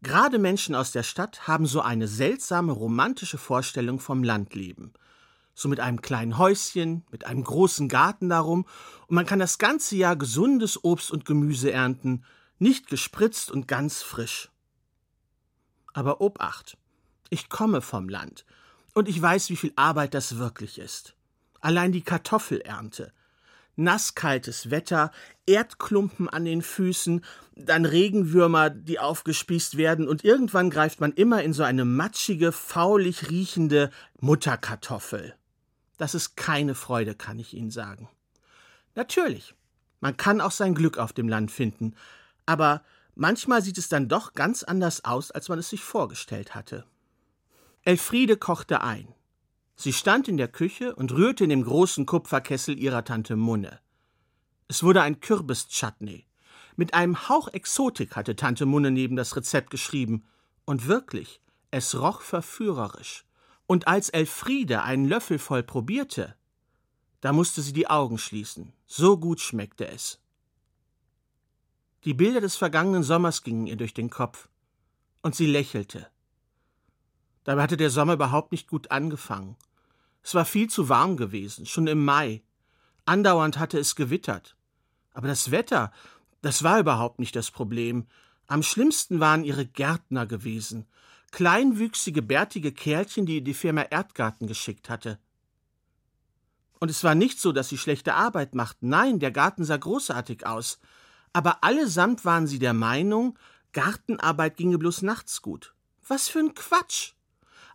Gerade Menschen aus der Stadt haben so eine seltsame romantische Vorstellung vom Landleben. So mit einem kleinen Häuschen, mit einem großen Garten darum, und man kann das ganze Jahr gesundes Obst und Gemüse ernten, nicht gespritzt und ganz frisch. Aber Obacht, ich komme vom Land, und ich weiß, wie viel Arbeit das wirklich ist. Allein die Kartoffelernte, nasskaltes Wetter, Erdklumpen an den Füßen, dann Regenwürmer, die aufgespießt werden, und irgendwann greift man immer in so eine matschige, faulig riechende Mutterkartoffel. Das ist keine Freude, kann ich Ihnen sagen. Natürlich, man kann auch sein Glück auf dem Land finden, aber manchmal sieht es dann doch ganz anders aus, als man es sich vorgestellt hatte. Elfriede kochte ein. Sie stand in der Küche und rührte in dem großen Kupferkessel ihrer Tante Munne. Es wurde ein Kürbis-Chutney. Mit einem Hauch Exotik hatte Tante Munne neben das Rezept geschrieben. Und wirklich, es roch verführerisch. Und als Elfriede einen Löffel voll probierte, da musste sie die Augen schließen. So gut schmeckte es. Die Bilder des vergangenen Sommers gingen ihr durch den Kopf. Und sie lächelte. Dabei hatte der Sommer überhaupt nicht gut angefangen. Es war viel zu warm gewesen, schon im Mai. Andauernd hatte es gewittert. Aber das Wetter, das war überhaupt nicht das Problem. Am schlimmsten waren ihre Gärtner gewesen. Kleinwüchsige, bärtige Kerlchen, die die Firma Erdgarten geschickt hatte. Und es war nicht so, dass sie schlechte Arbeit machten. Nein, der Garten sah großartig aus. Aber allesamt waren sie der Meinung, Gartenarbeit ginge bloß nachts gut. Was für ein Quatsch!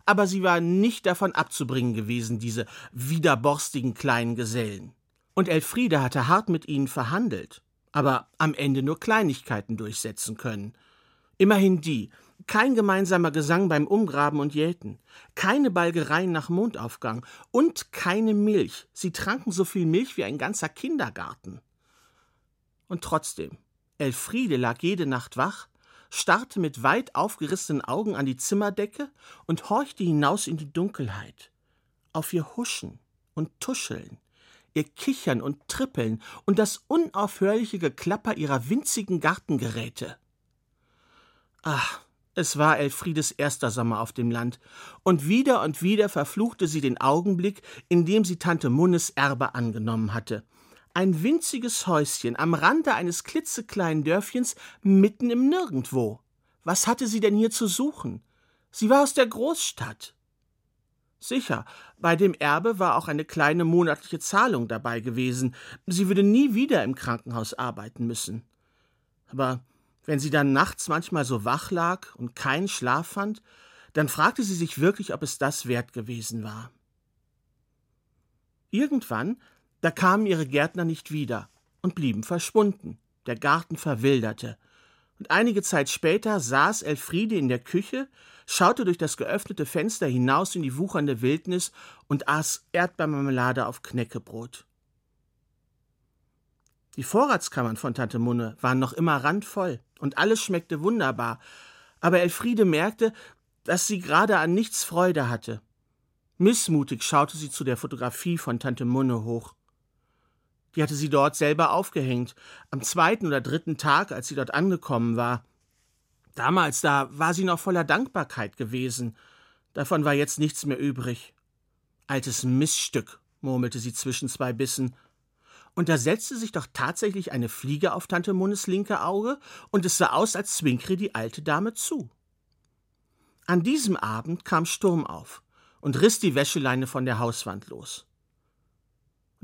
Aber sie war nicht davon abzubringen gewesen, diese widerborstigen kleinen Gesellen. Und Elfriede hatte hart mit ihnen verhandelt, aber am Ende nur Kleinigkeiten durchsetzen können. Immerhin die, kein gemeinsamer Gesang beim Umgraben und Jäten, keine Balgereien nach Mondaufgang und keine Milch. Sie tranken so viel Milch wie ein ganzer Kindergarten. Und trotzdem, Elfriede lag jede Nacht wach, starrte mit weit aufgerissenen Augen an die Zimmerdecke und horchte hinaus in die Dunkelheit. Auf ihr Huschen und Tuscheln, ihr Kichern und Trippeln und das unaufhörliche Geklapper ihrer winzigen Gartengeräte. Ach, es war Elfriedes erster Sommer auf dem Land, und wieder und wieder verfluchte sie den Augenblick, in dem sie Tante Munnes Erbe angenommen hatte, ein winziges Häuschen am Rande eines klitzekleinen Dörfchens mitten im Nirgendwo. Was hatte sie denn hier zu suchen? Sie war aus der Großstadt. Sicher, bei dem Erbe war auch eine kleine monatliche Zahlung dabei gewesen. Sie würde nie wieder im Krankenhaus arbeiten müssen. Aber wenn sie dann nachts manchmal so wach lag und keinen Schlaf fand, dann fragte sie sich wirklich, ob es das wert gewesen war. Irgendwann da kamen ihre Gärtner nicht wieder und blieben verschwunden. Der Garten verwilderte. Und einige Zeit später saß Elfriede in der Küche, schaute durch das geöffnete Fenster hinaus in die wuchernde Wildnis und aß Erdbeermarmelade auf Knäckebrot. Die Vorratskammern von Tante Munne waren noch immer randvoll und alles schmeckte wunderbar, aber Elfriede merkte, dass sie gerade an nichts Freude hatte. Missmutig schaute sie zu der Fotografie von Tante Munne hoch. Die hatte sie dort selber aufgehängt, am zweiten oder dritten Tag, als sie dort angekommen war. Damals, da war sie noch voller Dankbarkeit gewesen. Davon war jetzt nichts mehr übrig. Altes Missstück, murmelte sie zwischen zwei Bissen. Und da setzte sich doch tatsächlich eine Fliege auf Tante Munnes linke Auge, und es sah aus, als zwinkere die alte Dame zu. An diesem Abend kam Sturm auf und riss die Wäscheleine von der Hauswand los.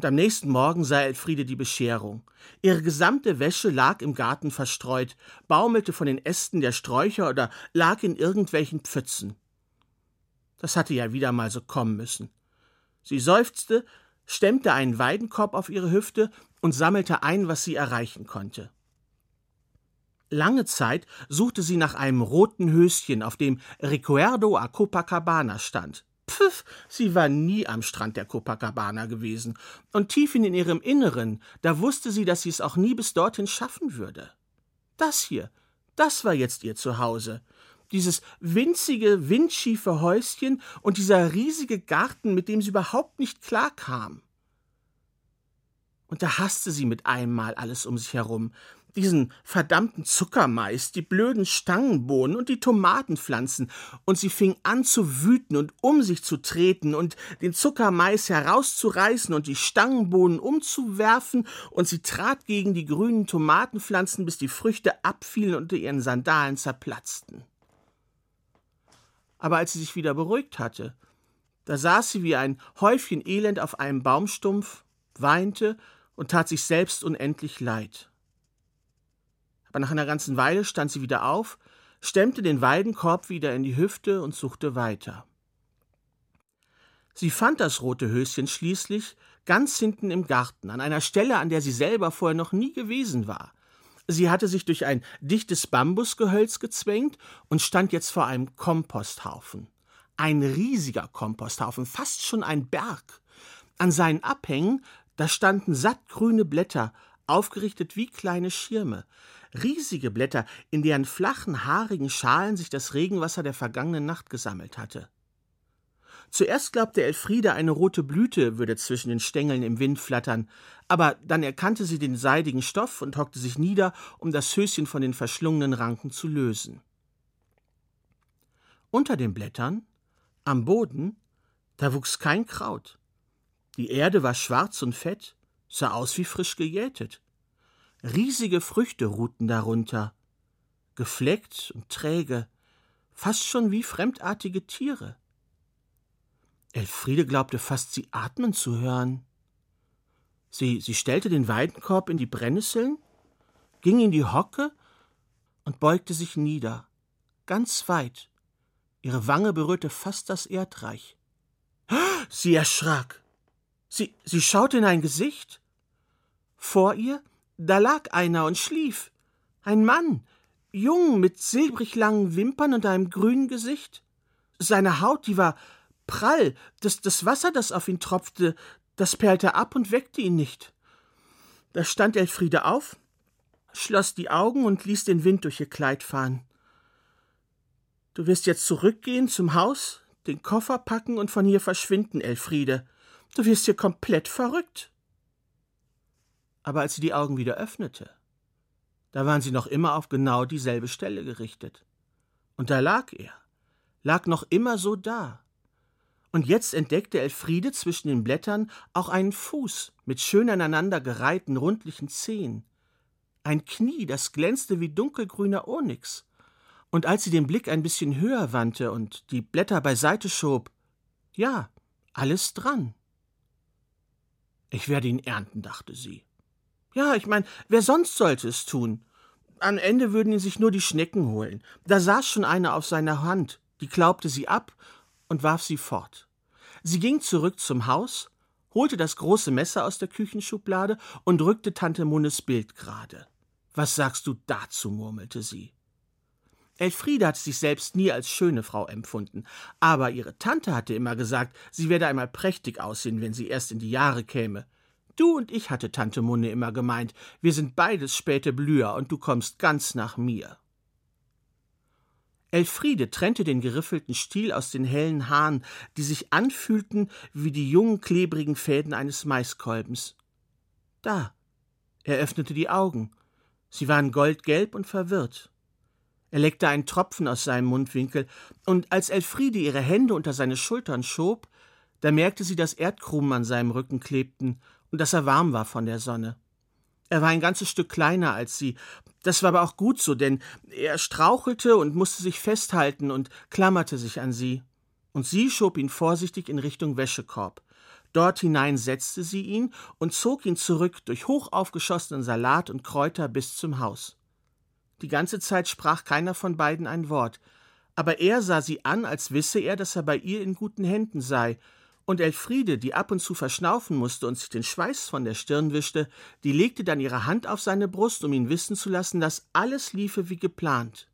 Und am nächsten Morgen sah Elfriede die Bescherung. Ihre gesamte Wäsche lag im Garten verstreut, baumelte von den Ästen der Sträucher oder lag in irgendwelchen Pfützen. Das hatte ja wieder mal so kommen müssen. Sie seufzte, stemmte einen Weidenkorb auf ihre Hüfte und sammelte ein, was sie erreichen konnte. Lange Zeit suchte sie nach einem roten Höschen, auf dem Recuerdo a Copacabana stand. Pfiff, sie war nie am Strand der Copacabana gewesen, und tief in ihrem Inneren, da wusste sie, dass sie es auch nie bis dorthin schaffen würde. Das hier, das war jetzt ihr Zuhause. Dieses winzige, windschiefe Häuschen und dieser riesige Garten, mit dem sie überhaupt nicht klarkam. Und da hasste sie mit einem Mal alles um sich herum. Diesen verdammten Zuckermais, die blöden Stangenbohnen und die Tomatenpflanzen, und sie fing an zu wüten und um sich zu treten und den Zuckermais herauszureißen und die Stangenbohnen umzuwerfen, und sie trat gegen die grünen Tomatenpflanzen, bis die Früchte abfielen und ihren Sandalen zerplatzten. Aber als sie sich wieder beruhigt hatte, da saß sie wie ein Häufchen Elend auf einem Baumstumpf, weinte und tat sich selbst unendlich leid. Aber nach einer ganzen Weile stand sie wieder auf, stemmte den Weidenkorb wieder in die Hüfte und suchte weiter. Sie fand das rote Höschen schließlich ganz hinten im Garten, an einer Stelle, an der sie selber vorher noch nie gewesen war. Sie hatte sich durch ein dichtes Bambusgehölz gezwängt und stand jetzt vor einem Komposthaufen. Ein riesiger Komposthaufen, fast schon ein Berg. An seinen Abhängen, da standen sattgrüne Blätter, aufgerichtet wie kleine Schirme. Riesige Blätter, in deren flachen, haarigen Schalen sich das Regenwasser der vergangenen Nacht gesammelt hatte. Zuerst glaubte Elfriede, eine rote Blüte würde zwischen den Stängeln im Wind flattern, aber dann erkannte sie den seidigen Stoff und hockte sich nieder, um das Höschen von den verschlungenen Ranken zu lösen. Unter den Blättern, am Boden, da wuchs kein Kraut. Die Erde war schwarz und fett, sah aus wie frisch gejätet. Riesige Früchte ruhten darunter, gefleckt und träge, fast schon wie fremdartige Tiere. Elfriede glaubte fast, sie atmen zu hören. Sie, sie stellte den Weidenkorb in die Brennnesseln, ging in die Hocke und beugte sich nieder, ganz weit. Ihre Wange berührte fast das Erdreich. Sie erschrak. Sie, sie schaute in ein Gesicht. Vor ihr da lag einer und schlief. Ein Mann, jung, mit silbrig langen Wimpern und einem grünen Gesicht. Seine Haut, die war prall, das, das Wasser, das auf ihn tropfte, das perlte ab und weckte ihn nicht. Da stand Elfriede auf, schloss die Augen und ließ den Wind durch ihr Kleid fahren. Du wirst jetzt zurückgehen zum Haus, den Koffer packen und von hier verschwinden, Elfriede. Du wirst hier komplett verrückt. Aber als sie die Augen wieder öffnete, da waren sie noch immer auf genau dieselbe Stelle gerichtet. Und da lag er, lag noch immer so da. Und jetzt entdeckte Elfriede zwischen den Blättern auch einen Fuß mit schön aneinander gereihten rundlichen Zehen, ein Knie, das glänzte wie dunkelgrüner Onyx. Und als sie den Blick ein bisschen höher wandte und die Blätter beiseite schob, ja, alles dran. Ich werde ihn ernten, dachte sie. Ja, ich meine, wer sonst sollte es tun? Am Ende würden ihn sich nur die Schnecken holen. Da saß schon eine auf seiner Hand, die klaubte sie ab und warf sie fort. Sie ging zurück zum Haus, holte das große Messer aus der Küchenschublade und rückte Tante Munnes Bild gerade. Was sagst du dazu? murmelte sie. Elfriede hatte sich selbst nie als schöne Frau empfunden, aber ihre Tante hatte immer gesagt, sie werde einmal prächtig aussehen, wenn sie erst in die Jahre käme. Du und ich, hatte Tante Munne immer gemeint, wir sind beides späte Blüher und du kommst ganz nach mir. Elfriede trennte den geriffelten Stiel aus den hellen Haaren, die sich anfühlten wie die jungen klebrigen Fäden eines Maiskolbens. Da. Er öffnete die Augen. Sie waren goldgelb und verwirrt. Er leckte einen Tropfen aus seinem Mundwinkel, und als Elfriede ihre Hände unter seine Schultern schob, da merkte sie, dass Erdkrumen an seinem Rücken klebten und dass er warm war von der Sonne. Er war ein ganzes Stück kleiner als sie. Das war aber auch gut so, denn er strauchelte und musste sich festhalten und klammerte sich an sie. Und sie schob ihn vorsichtig in Richtung Wäschekorb. Dort hinein setzte sie ihn und zog ihn zurück durch hochaufgeschossenen Salat und Kräuter bis zum Haus. Die ganze Zeit sprach keiner von beiden ein Wort, aber er sah sie an, als wisse er, dass er bei ihr in guten Händen sei, und Elfriede, die ab und zu verschnaufen musste und sich den Schweiß von der Stirn wischte, die legte dann ihre Hand auf seine Brust, um ihn wissen zu lassen, dass alles liefe wie geplant.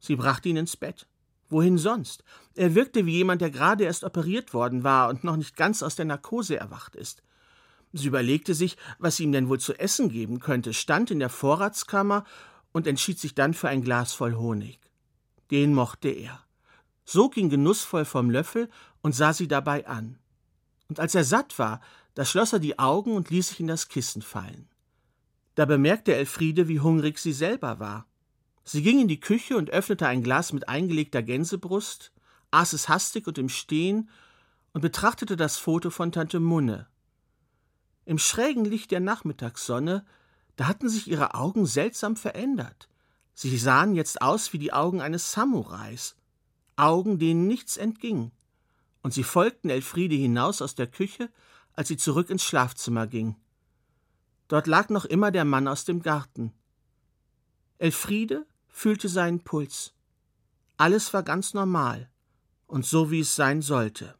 Sie brachte ihn ins Bett. Wohin sonst? Er wirkte wie jemand, der gerade erst operiert worden war und noch nicht ganz aus der Narkose erwacht ist. Sie überlegte sich, was sie ihm denn wohl zu essen geben könnte, stand in der Vorratskammer und entschied sich dann für ein Glas voll Honig. Den mochte er sog ihn genussvoll vom Löffel und sah sie dabei an. Und als er satt war, da schloss er die Augen und ließ sich in das Kissen fallen. Da bemerkte Elfriede, wie hungrig sie selber war. Sie ging in die Küche und öffnete ein Glas mit eingelegter Gänsebrust, aß es hastig und im Stehen und betrachtete das Foto von Tante Munne. Im schrägen Licht der Nachmittagssonne, da hatten sich ihre Augen seltsam verändert. Sie sahen jetzt aus wie die Augen eines Samurais, Augen, denen nichts entging. Und sie folgten Elfriede hinaus aus der Küche, als sie zurück ins Schlafzimmer ging. Dort lag noch immer der Mann aus dem Garten. Elfriede fühlte seinen Puls. Alles war ganz normal und so, wie es sein sollte.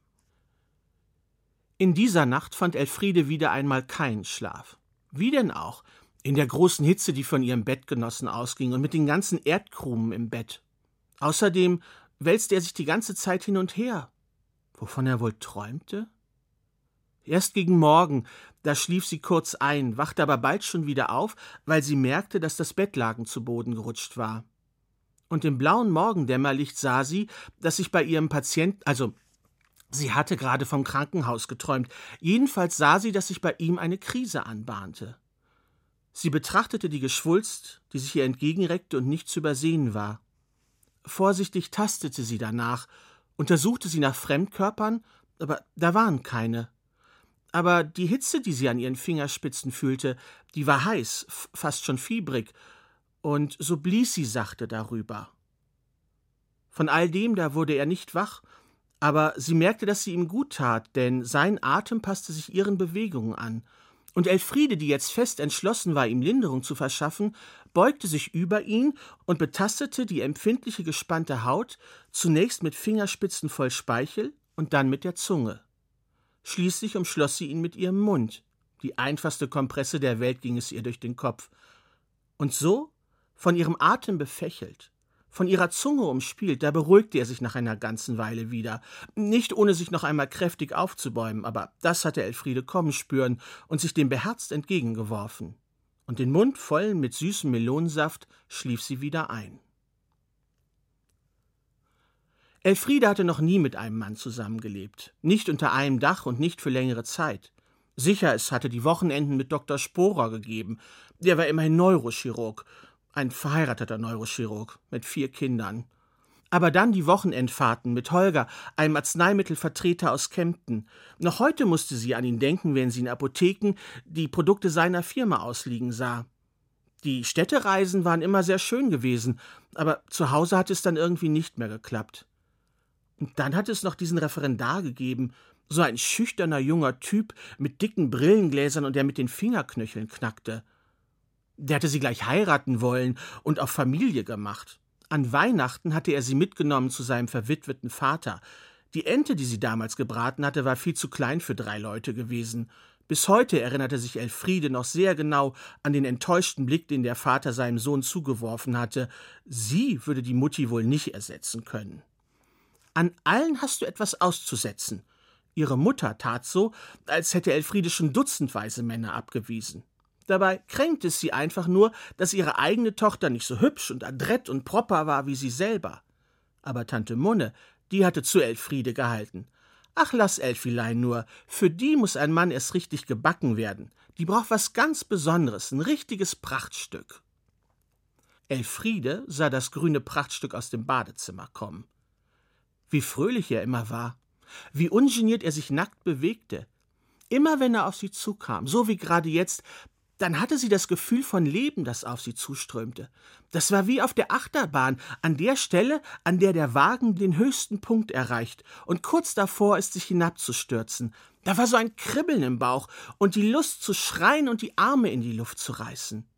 In dieser Nacht fand Elfriede wieder einmal keinen Schlaf. Wie denn auch? in der großen Hitze, die von ihrem Bettgenossen ausging, und mit den ganzen Erdkrumen im Bett. Außerdem wälzte er sich die ganze Zeit hin und her. Wovon er wohl träumte? Erst gegen Morgen, da schlief sie kurz ein, wachte aber bald schon wieder auf, weil sie merkte, dass das Bettlaken zu Boden gerutscht war. Und im blauen Morgendämmerlicht sah sie, dass sich bei ihrem Patienten, also sie hatte gerade vom Krankenhaus geträumt, jedenfalls sah sie, dass sich bei ihm eine Krise anbahnte. Sie betrachtete die Geschwulst, die sich ihr entgegenreckte und nicht zu übersehen war. Vorsichtig tastete sie danach, untersuchte sie nach Fremdkörpern, aber da waren keine. Aber die Hitze, die sie an ihren Fingerspitzen fühlte, die war heiß, fast schon fiebrig, und so blies sie sachte darüber. Von all dem da wurde er nicht wach, aber sie merkte, dass sie ihm gut tat, denn sein Atem passte sich ihren Bewegungen an, und Elfriede, die jetzt fest entschlossen war, ihm Linderung zu verschaffen, beugte sich über ihn und betastete die empfindliche gespannte Haut zunächst mit Fingerspitzen voll Speichel und dann mit der Zunge. Schließlich umschloss sie ihn mit ihrem Mund. Die einfachste Kompresse der Welt ging es ihr durch den Kopf. Und so, von ihrem Atem befächelt, von ihrer Zunge umspielt, da beruhigte er sich nach einer ganzen Weile wieder, nicht ohne sich noch einmal kräftig aufzubäumen, aber das hatte Elfriede kommen spüren und sich dem beherzt entgegengeworfen. Und den Mund voll mit süßem Melonensaft schlief sie wieder ein. Elfriede hatte noch nie mit einem Mann zusammengelebt, nicht unter einem Dach und nicht für längere Zeit. Sicher, es hatte die Wochenenden mit Dr. Sporer gegeben, der war immerhin Neurochirurg, ein verheirateter Neurochirurg mit vier Kindern. Aber dann die Wochenendfahrten mit Holger, einem Arzneimittelvertreter aus Kempten. Noch heute musste sie an ihn denken, wenn sie in Apotheken die Produkte seiner Firma ausliegen sah. Die Städtereisen waren immer sehr schön gewesen, aber zu Hause hat es dann irgendwie nicht mehr geklappt. Und dann hat es noch diesen Referendar gegeben, so ein schüchterner junger Typ mit dicken Brillengläsern und der mit den Fingerknöcheln knackte. Der hatte sie gleich heiraten wollen und auf Familie gemacht. An Weihnachten hatte er sie mitgenommen zu seinem verwitweten Vater. Die Ente, die sie damals gebraten hatte, war viel zu klein für drei Leute gewesen. Bis heute erinnerte sich Elfriede noch sehr genau an den enttäuschten Blick, den der Vater seinem Sohn zugeworfen hatte. Sie würde die Mutti wohl nicht ersetzen können. An allen hast du etwas auszusetzen. Ihre Mutter tat so, als hätte Elfriede schon dutzendweise Männer abgewiesen. Dabei kränkt es sie einfach nur, dass ihre eigene Tochter nicht so hübsch und adrett und proper war wie sie selber. Aber Tante Munne, die hatte zu Elfriede gehalten. Ach, lass Elfilein nur, für die muss ein Mann erst richtig gebacken werden. Die braucht was ganz Besonderes, ein richtiges Prachtstück. Elfriede sah das grüne Prachtstück aus dem Badezimmer kommen. Wie fröhlich er immer war, wie ungeniert er sich nackt bewegte. Immer wenn er auf sie zukam, so wie gerade jetzt, dann hatte sie das Gefühl von Leben, das auf sie zuströmte. Das war wie auf der Achterbahn, an der Stelle, an der der Wagen den höchsten Punkt erreicht und kurz davor ist, sich hinabzustürzen. Da war so ein Kribbeln im Bauch und die Lust zu schreien und die Arme in die Luft zu reißen.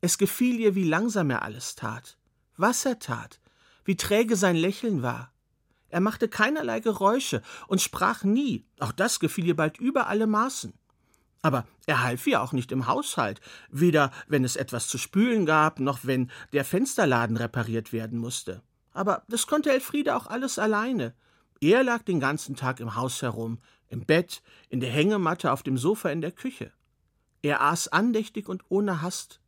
Es gefiel ihr, wie langsam er alles tat, was er tat, wie träge sein Lächeln war. Er machte keinerlei Geräusche und sprach nie, auch das gefiel ihr bald über alle Maßen. Aber er half ihr auch nicht im Haushalt, weder wenn es etwas zu spülen gab, noch wenn der Fensterladen repariert werden musste. Aber das konnte Elfriede auch alles alleine. Er lag den ganzen Tag im Haus herum, im Bett, in der Hängematte, auf dem Sofa in der Küche. Er aß andächtig und ohne Hast.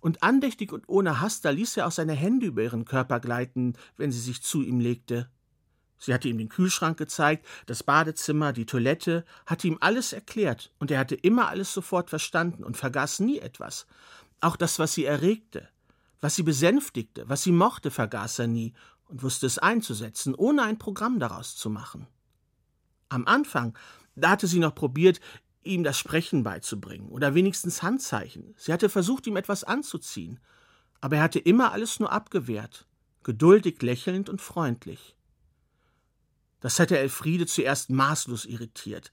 Und andächtig und ohne Hast, da ließ er auch seine Hände über ihren Körper gleiten, wenn sie sich zu ihm legte. Sie hatte ihm den Kühlschrank gezeigt, das Badezimmer, die Toilette, hatte ihm alles erklärt, und er hatte immer alles sofort verstanden und vergaß nie etwas. Auch das, was sie erregte, was sie besänftigte, was sie mochte, vergaß er nie und wusste es einzusetzen, ohne ein Programm daraus zu machen. Am Anfang, da hatte sie noch probiert, ihm das Sprechen beizubringen oder wenigstens Handzeichen. Sie hatte versucht, ihm etwas anzuziehen, aber er hatte immer alles nur abgewehrt, geduldig lächelnd und freundlich. Das hätte Elfriede zuerst maßlos irritiert.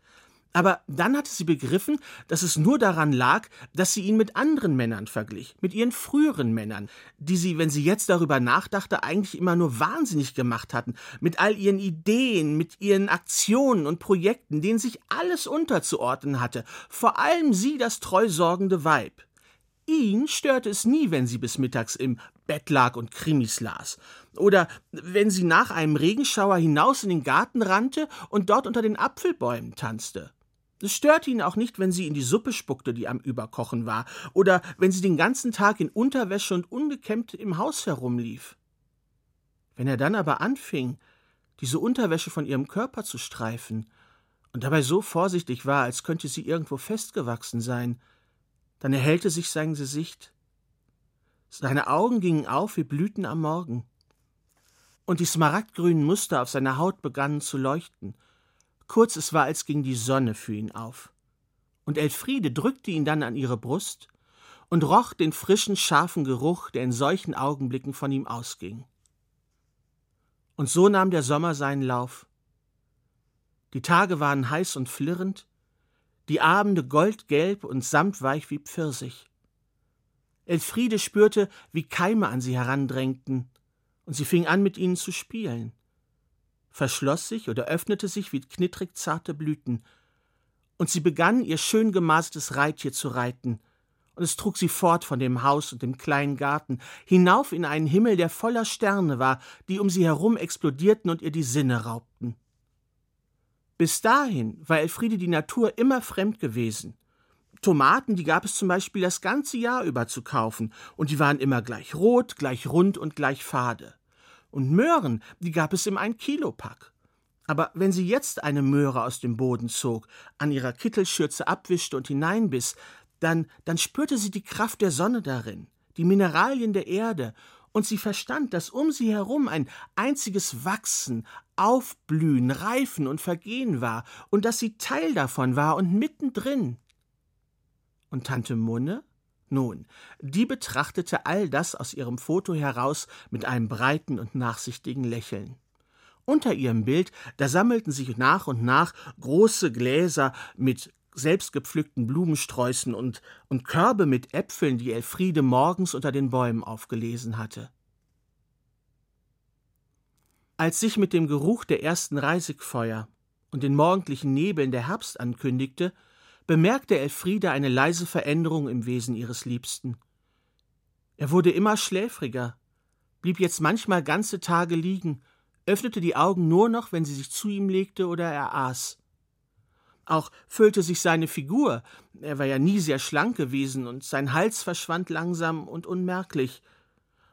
Aber dann hatte sie begriffen, dass es nur daran lag, dass sie ihn mit anderen Männern verglich, mit ihren früheren Männern, die sie, wenn sie jetzt darüber nachdachte, eigentlich immer nur wahnsinnig gemacht hatten, mit all ihren Ideen, mit ihren Aktionen und Projekten, denen sich alles unterzuordnen hatte, vor allem sie das treusorgende Weib. Ihn störte es nie, wenn sie bis mittags im Bett lag und Krimis las. Oder wenn sie nach einem Regenschauer hinaus in den Garten rannte und dort unter den Apfelbäumen tanzte. Es störte ihn auch nicht, wenn sie in die Suppe spuckte, die am Überkochen war, oder wenn sie den ganzen Tag in Unterwäsche und ungekämmt im Haus herumlief. Wenn er dann aber anfing, diese Unterwäsche von ihrem Körper zu streifen und dabei so vorsichtig war, als könnte sie irgendwo festgewachsen sein, dann erhellte sich sein Gesicht. Seine Augen gingen auf wie Blüten am Morgen. Und die smaragdgrünen Muster auf seiner Haut begannen zu leuchten. Kurz es war, als ging die Sonne für ihn auf. Und Elfriede drückte ihn dann an ihre Brust und roch den frischen, scharfen Geruch, der in solchen Augenblicken von ihm ausging. Und so nahm der Sommer seinen Lauf. Die Tage waren heiß und flirrend, die Abende goldgelb und samtweich wie Pfirsich. Elfriede spürte, wie Keime an sie herandrängten, und sie fing an, mit ihnen zu spielen. Verschloss sich oder öffnete sich wie knittrig zarte Blüten, und sie begann, ihr schön gemaßtes Reittier zu reiten, und es trug sie fort von dem Haus und dem kleinen Garten, hinauf in einen Himmel, der voller Sterne war, die um sie herum explodierten und ihr die Sinne raubten. Bis dahin war Elfriede die Natur immer fremd gewesen. Tomaten, die gab es zum Beispiel das ganze Jahr über zu kaufen, und die waren immer gleich rot, gleich rund und gleich fade. Und Möhren, die gab es im Ein-Kilo-Pack. Aber wenn sie jetzt eine Möhre aus dem Boden zog, an ihrer Kittelschürze abwischte und hineinbiss, dann, dann spürte sie die Kraft der Sonne darin, die Mineralien der Erde und sie verstand, dass um sie herum ein einziges Wachsen, Aufblühen, Reifen und Vergehen war und dass sie Teil davon war und mittendrin. Und Tante Munne? Nun, die betrachtete all das aus ihrem Foto heraus mit einem breiten und nachsichtigen Lächeln. Unter ihrem Bild, da sammelten sich nach und nach große Gläser mit selbstgepflückten Blumensträußen und, und Körbe mit Äpfeln, die Elfriede morgens unter den Bäumen aufgelesen hatte. Als sich mit dem Geruch der ersten Reisigfeuer und den morgendlichen Nebeln der Herbst ankündigte, bemerkte Elfriede eine leise Veränderung im Wesen ihres Liebsten. Er wurde immer schläfriger, blieb jetzt manchmal ganze Tage liegen, öffnete die Augen nur noch, wenn sie sich zu ihm legte oder er aß. Auch füllte sich seine Figur, er war ja nie sehr schlank gewesen, und sein Hals verschwand langsam und unmerklich.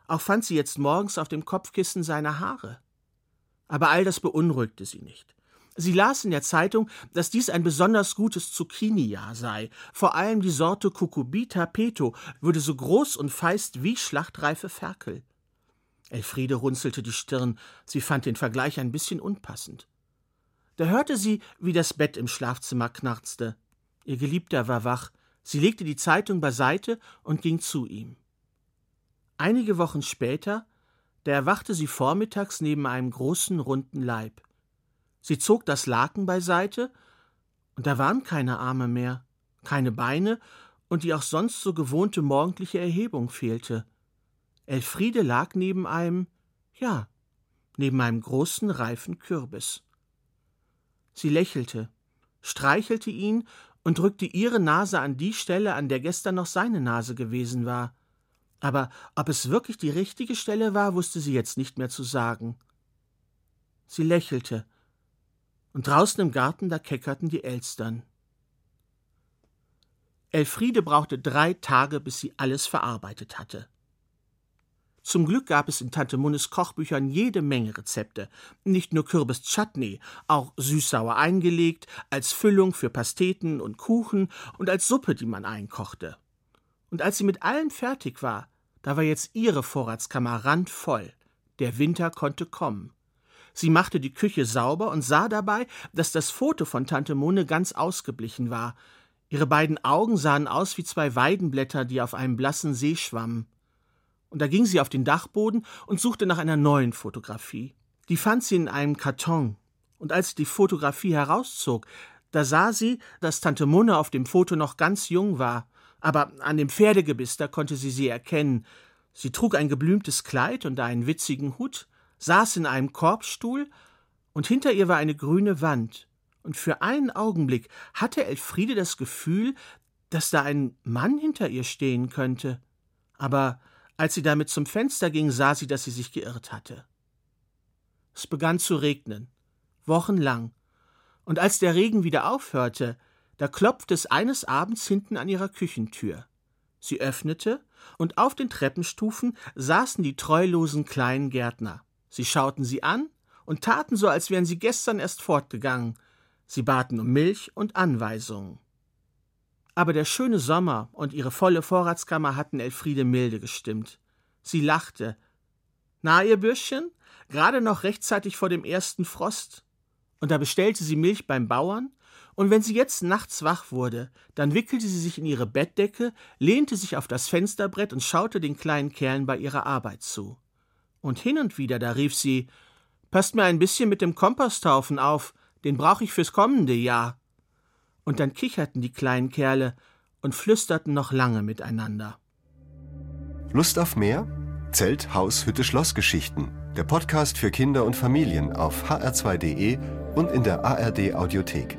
Auch fand sie jetzt morgens auf dem Kopfkissen seine Haare. Aber all das beunruhigte sie nicht. Sie las in der Zeitung, dass dies ein besonders gutes Zucchini-Jahr sei. Vor allem die Sorte Cucurbita peto würde so groß und feist wie schlachtreife Ferkel. Elfriede runzelte die Stirn. Sie fand den Vergleich ein bisschen unpassend. Da hörte sie, wie das Bett im Schlafzimmer knarzte. Ihr Geliebter war wach. Sie legte die Zeitung beiseite und ging zu ihm. Einige Wochen später, da erwachte sie vormittags neben einem großen runden Leib. Sie zog das Laken beiseite, und da waren keine Arme mehr, keine Beine und die auch sonst so gewohnte morgendliche Erhebung fehlte. Elfriede lag neben einem, ja, neben einem großen reifen Kürbis. Sie lächelte, streichelte ihn und drückte ihre Nase an die Stelle, an der gestern noch seine Nase gewesen war. Aber ob es wirklich die richtige Stelle war, wusste sie jetzt nicht mehr zu sagen. Sie lächelte, und draußen im Garten da keckerten die Elstern. Elfriede brauchte drei Tage, bis sie alles verarbeitet hatte. Zum Glück gab es in Tante Munnes Kochbüchern jede Menge Rezepte. Nicht nur Kürbis-Chutney, auch süß-sauer eingelegt, als Füllung für Pasteten und Kuchen und als Suppe, die man einkochte. Und als sie mit allem fertig war, da war jetzt ihre Vorratskammer randvoll. Der Winter konnte kommen. Sie machte die Küche sauber und sah dabei, dass das Foto von Tante Munne ganz ausgeblichen war. Ihre beiden Augen sahen aus wie zwei Weidenblätter, die auf einem blassen See schwammen. Und da ging sie auf den Dachboden und suchte nach einer neuen Fotografie. Die fand sie in einem Karton. Und als sie die Fotografie herauszog, da sah sie, dass Tante Munne auf dem Foto noch ganz jung war. Aber an dem Pferdegebiss, da konnte sie sie erkennen. Sie trug ein geblümtes Kleid und einen witzigen Hut, saß in einem Korbstuhl, und hinter ihr war eine grüne Wand. Und für einen Augenblick hatte Elfriede das Gefühl, dass da ein Mann hinter ihr stehen könnte. Aber als sie damit zum Fenster ging, sah sie, dass sie sich geirrt hatte. Es begann zu regnen, wochenlang, und als der Regen wieder aufhörte, da klopfte es eines Abends hinten an ihrer Küchentür. Sie öffnete, und auf den Treppenstufen saßen die treulosen kleinen Gärtner. Sie schauten sie an und taten so, als wären sie gestern erst fortgegangen. Sie baten um Milch und Anweisungen. Aber der schöne Sommer und ihre volle Vorratskammer hatten Elfriede milde gestimmt. Sie lachte. Na, ihr Bürschchen? Gerade noch rechtzeitig vor dem ersten Frost. Und da bestellte sie Milch beim Bauern, und wenn sie jetzt nachts wach wurde, dann wickelte sie sich in ihre Bettdecke, lehnte sich auf das Fensterbrett und schaute den kleinen Kerlen bei ihrer Arbeit zu. Und hin und wieder, da rief sie Passt mir ein bisschen mit dem Komposthaufen auf, den brauch ich fürs kommende Jahr und dann kicherten die kleinen Kerle und flüsterten noch lange miteinander. Lust auf mehr? Zelt, Haus, Hütte, Schlossgeschichten. Der Podcast für Kinder und Familien auf hr2.de und in der ARD Audiothek.